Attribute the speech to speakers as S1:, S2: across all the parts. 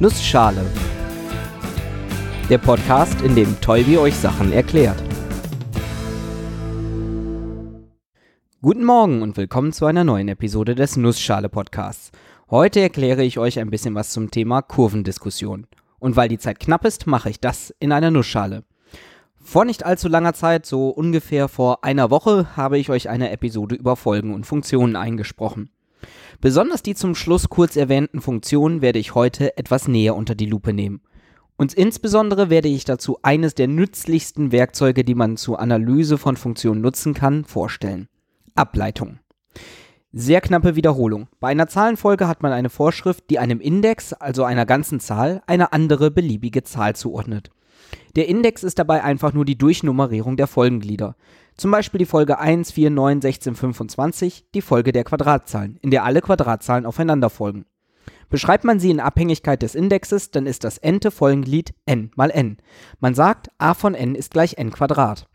S1: Nussschale. Der Podcast, in dem Tolbi euch Sachen erklärt. Guten Morgen und willkommen zu einer neuen Episode des Nussschale Podcasts. Heute erkläre ich euch ein bisschen was zum Thema Kurvendiskussion. Und weil die Zeit knapp ist, mache ich das in einer Nussschale. Vor nicht allzu langer Zeit, so ungefähr vor einer Woche, habe ich euch eine Episode über Folgen und Funktionen eingesprochen. Besonders die zum Schluss kurz erwähnten Funktionen werde ich heute etwas näher unter die Lupe nehmen. Und insbesondere werde ich dazu eines der nützlichsten Werkzeuge, die man zur Analyse von Funktionen nutzen kann, vorstellen. Ableitung. Sehr knappe Wiederholung. Bei einer Zahlenfolge hat man eine Vorschrift, die einem Index, also einer ganzen Zahl, eine andere beliebige Zahl zuordnet. Der Index ist dabei einfach nur die Durchnummerierung der Folgenglieder. Zum Beispiel die Folge 1, 4, 9, 16, 25, die Folge der Quadratzahlen, in der alle Quadratzahlen aufeinander folgen. Beschreibt man sie in Abhängigkeit des Indexes, dann ist das n-te Folgenglied n mal n. Man sagt, a von n ist gleich n Quadrat.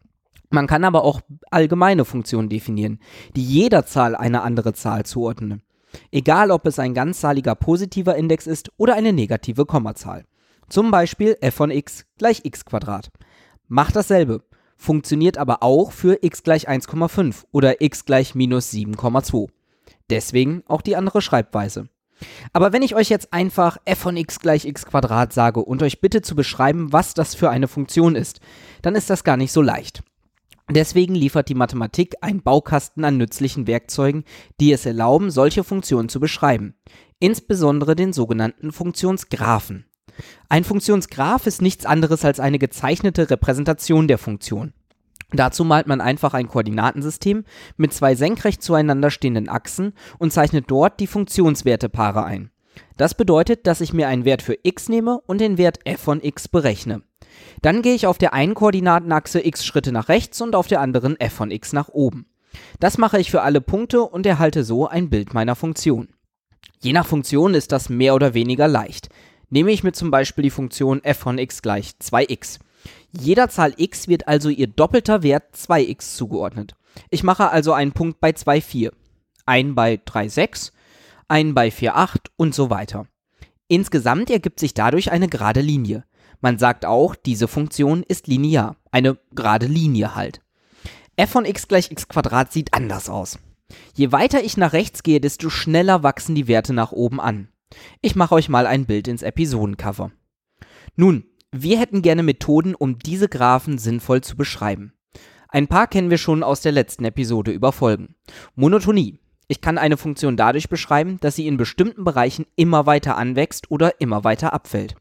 S1: Man kann aber auch allgemeine Funktionen definieren, die jeder Zahl eine andere Zahl zuordnen. Egal, ob es ein ganzzahliger positiver Index ist oder eine negative Kommazahl. Zum Beispiel f von x gleich x Quadrat. Macht dasselbe funktioniert aber auch für x gleich 1,5 oder x gleich minus 7,2. Deswegen auch die andere Schreibweise. Aber wenn ich euch jetzt einfach f von x gleich x Quadrat sage und euch bitte zu beschreiben, was das für eine Funktion ist, dann ist das gar nicht so leicht. Deswegen liefert die Mathematik einen Baukasten an nützlichen Werkzeugen, die es erlauben, solche Funktionen zu beschreiben. Insbesondere den sogenannten Funktionsgraphen. Ein Funktionsgraph ist nichts anderes als eine gezeichnete Repräsentation der Funktion. Dazu malt man einfach ein Koordinatensystem mit zwei senkrecht zueinander stehenden Achsen und zeichnet dort die Funktionswertepaare ein. Das bedeutet, dass ich mir einen Wert für x nehme und den Wert f von x berechne. Dann gehe ich auf der einen Koordinatenachse x Schritte nach rechts und auf der anderen f von x nach oben. Das mache ich für alle Punkte und erhalte so ein Bild meiner Funktion. Je nach Funktion ist das mehr oder weniger leicht. Nehme ich mir zum Beispiel die Funktion f von x gleich 2x. Jeder Zahl x wird also ihr doppelter Wert 2x zugeordnet. Ich mache also einen Punkt bei 2,4, einen bei 3,6, einen bei 4,8 und so weiter. Insgesamt ergibt sich dadurch eine gerade Linie. Man sagt auch, diese Funktion ist linear, eine gerade Linie halt. f von x gleich x sieht anders aus. Je weiter ich nach rechts gehe, desto schneller wachsen die Werte nach oben an. Ich mache euch mal ein Bild ins Episodencover. Nun, wir hätten gerne Methoden, um diese Graphen sinnvoll zu beschreiben. Ein paar kennen wir schon aus der letzten Episode über Folgen. Monotonie. Ich kann eine Funktion dadurch beschreiben, dass sie in bestimmten Bereichen immer weiter anwächst oder immer weiter abfällt.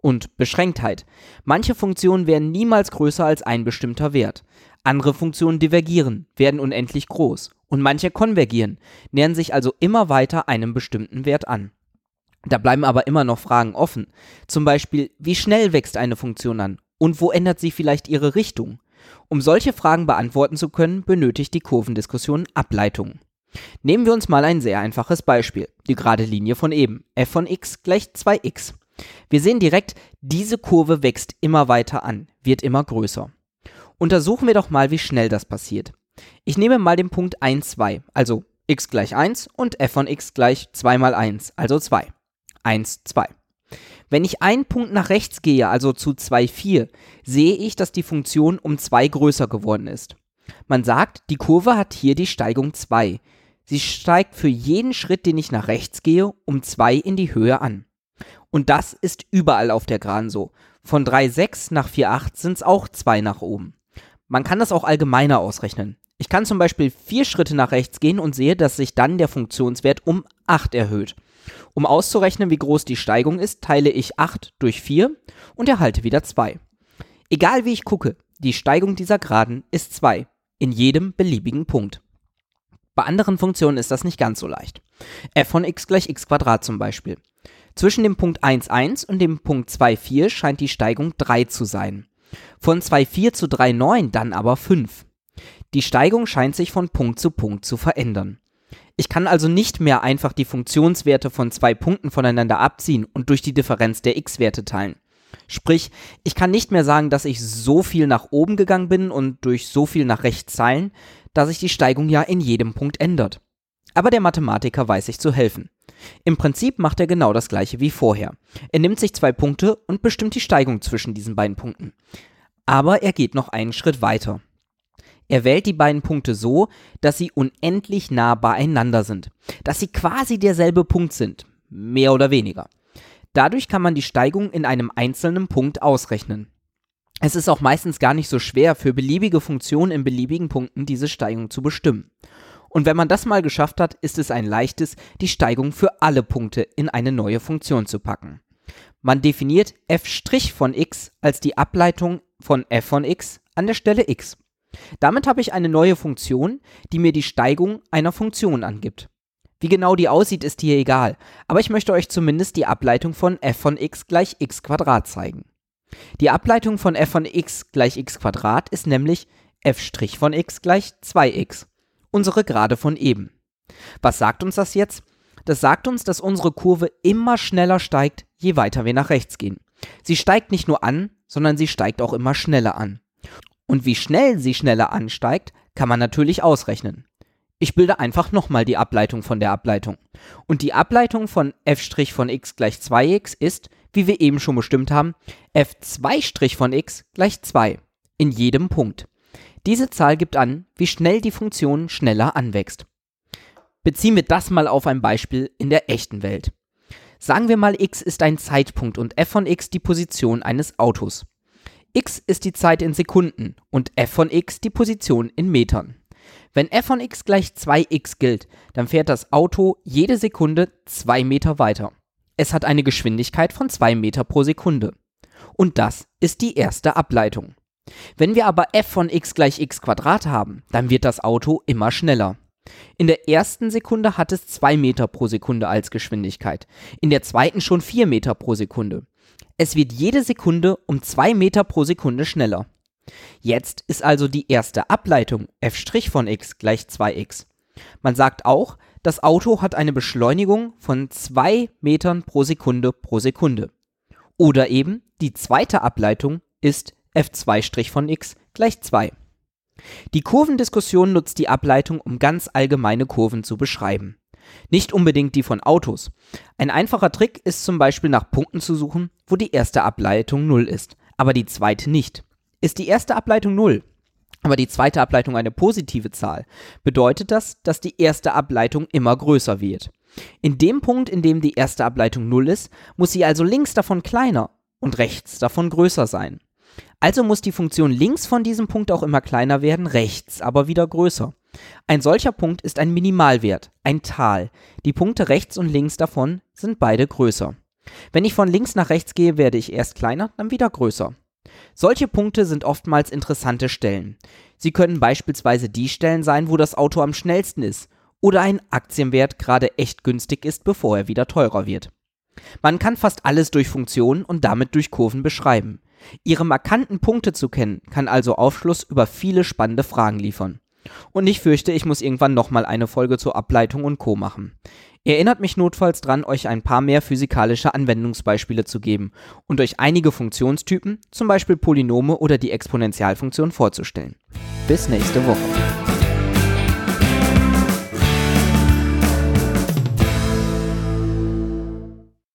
S1: Und Beschränktheit. Manche Funktionen werden niemals größer als ein bestimmter Wert. Andere Funktionen divergieren, werden unendlich groß. Und manche konvergieren, nähern sich also immer weiter einem bestimmten Wert an. Da bleiben aber immer noch Fragen offen. Zum Beispiel, wie schnell wächst eine Funktion an und wo ändert sie vielleicht ihre Richtung? Um solche Fragen beantworten zu können, benötigt die Kurvendiskussion Ableitungen. Nehmen wir uns mal ein sehr einfaches Beispiel, die gerade Linie von eben, f von x gleich 2x. Wir sehen direkt, diese Kurve wächst immer weiter an, wird immer größer. Untersuchen wir doch mal, wie schnell das passiert. Ich nehme mal den Punkt 1, 2, also x gleich 1 und f von x gleich 2 mal 1, also 2. 1, 2. Wenn ich einen Punkt nach rechts gehe, also zu 2, 4, sehe ich, dass die Funktion um 2 größer geworden ist. Man sagt, die Kurve hat hier die Steigung 2. Sie steigt für jeden Schritt, den ich nach rechts gehe, um 2 in die Höhe an. Und das ist überall auf der Geraden so. Von 3,6 nach 4,8 sind es auch 2 nach oben. Man kann das auch allgemeiner ausrechnen. Ich kann zum Beispiel 4 Schritte nach rechts gehen und sehe, dass sich dann der Funktionswert um 8 erhöht. Um auszurechnen, wie groß die Steigung ist, teile ich 8 durch 4 und erhalte wieder 2. Egal wie ich gucke, die Steigung dieser Geraden ist 2, in jedem beliebigen Punkt. Bei anderen Funktionen ist das nicht ganz so leicht. f von x gleich x zum Beispiel. Zwischen dem Punkt 1, 1 und dem Punkt 2, 4 scheint die Steigung 3 zu sein. Von 2, 4 zu 3, 9 dann aber 5. Die Steigung scheint sich von Punkt zu Punkt zu verändern. Ich kann also nicht mehr einfach die Funktionswerte von zwei Punkten voneinander abziehen und durch die Differenz der x-Werte teilen. Sprich, ich kann nicht mehr sagen, dass ich so viel nach oben gegangen bin und durch so viel nach rechts teilen, dass sich die Steigung ja in jedem Punkt ändert. Aber der Mathematiker weiß sich zu helfen. Im Prinzip macht er genau das gleiche wie vorher. Er nimmt sich zwei Punkte und bestimmt die Steigung zwischen diesen beiden Punkten. Aber er geht noch einen Schritt weiter. Er wählt die beiden Punkte so, dass sie unendlich nah beieinander sind, dass sie quasi derselbe Punkt sind, mehr oder weniger. Dadurch kann man die Steigung in einem einzelnen Punkt ausrechnen. Es ist auch meistens gar nicht so schwer, für beliebige Funktionen in beliebigen Punkten diese Steigung zu bestimmen. Und wenn man das mal geschafft hat, ist es ein leichtes, die Steigung für alle Punkte in eine neue Funktion zu packen. Man definiert f' von x als die Ableitung von f von x an der Stelle x. Damit habe ich eine neue Funktion, die mir die Steigung einer Funktion angibt. Wie genau die aussieht, ist hier egal, aber ich möchte euch zumindest die Ableitung von f von x gleich x zeigen. Die Ableitung von f von x gleich x ist nämlich f' von x gleich 2x, unsere Gerade von eben. Was sagt uns das jetzt? Das sagt uns, dass unsere Kurve immer schneller steigt, je weiter wir nach rechts gehen. Sie steigt nicht nur an, sondern sie steigt auch immer schneller an. Und wie schnell sie schneller ansteigt, kann man natürlich ausrechnen. Ich bilde einfach nochmal die Ableitung von der Ableitung. Und die Ableitung von f' von x gleich 2x ist, wie wir eben schon bestimmt haben, f2' von x gleich 2 in jedem Punkt. Diese Zahl gibt an, wie schnell die Funktion schneller anwächst. Beziehen wir das mal auf ein Beispiel in der echten Welt. Sagen wir mal, x ist ein Zeitpunkt und f von x die Position eines Autos. X ist die Zeit in Sekunden und f von x die Position in Metern. Wenn f von x gleich 2x gilt, dann fährt das Auto jede Sekunde 2 Meter weiter. Es hat eine Geschwindigkeit von 2 Meter pro Sekunde. Und das ist die erste Ableitung. Wenn wir aber f von x gleich x haben, dann wird das Auto immer schneller. In der ersten Sekunde hat es 2 Meter pro Sekunde als Geschwindigkeit, in der zweiten schon 4 Meter pro Sekunde. Es wird jede Sekunde um 2 Meter pro Sekunde schneller. Jetzt ist also die erste Ableitung f' von x gleich 2x. Man sagt auch, das Auto hat eine Beschleunigung von 2 Metern pro Sekunde pro Sekunde. Oder eben die zweite Ableitung ist f2' von x gleich 2. Die Kurvendiskussion nutzt die Ableitung, um ganz allgemeine Kurven zu beschreiben. Nicht unbedingt die von Autos. Ein einfacher Trick ist zum Beispiel nach Punkten zu suchen, wo die erste Ableitung 0 ist, aber die zweite nicht. Ist die erste Ableitung 0, aber die zweite Ableitung eine positive Zahl, bedeutet das, dass die erste Ableitung immer größer wird. In dem Punkt, in dem die erste Ableitung 0 ist, muss sie also links davon kleiner und rechts davon größer sein. Also muss die Funktion links von diesem Punkt auch immer kleiner werden, rechts aber wieder größer. Ein solcher Punkt ist ein Minimalwert, ein Tal. Die Punkte rechts und links davon sind beide größer. Wenn ich von links nach rechts gehe, werde ich erst kleiner, dann wieder größer. Solche Punkte sind oftmals interessante Stellen. Sie können beispielsweise die Stellen sein, wo das Auto am schnellsten ist oder ein Aktienwert gerade echt günstig ist, bevor er wieder teurer wird. Man kann fast alles durch Funktionen und damit durch Kurven beschreiben. Ihre markanten Punkte zu kennen, kann also Aufschluss über viele spannende Fragen liefern. Und ich fürchte, ich muss irgendwann nochmal eine Folge zur Ableitung und Co. machen. Erinnert mich notfalls dran, euch ein paar mehr physikalische Anwendungsbeispiele zu geben und euch einige Funktionstypen, zum Beispiel Polynome oder die Exponentialfunktion vorzustellen. Bis nächste Woche.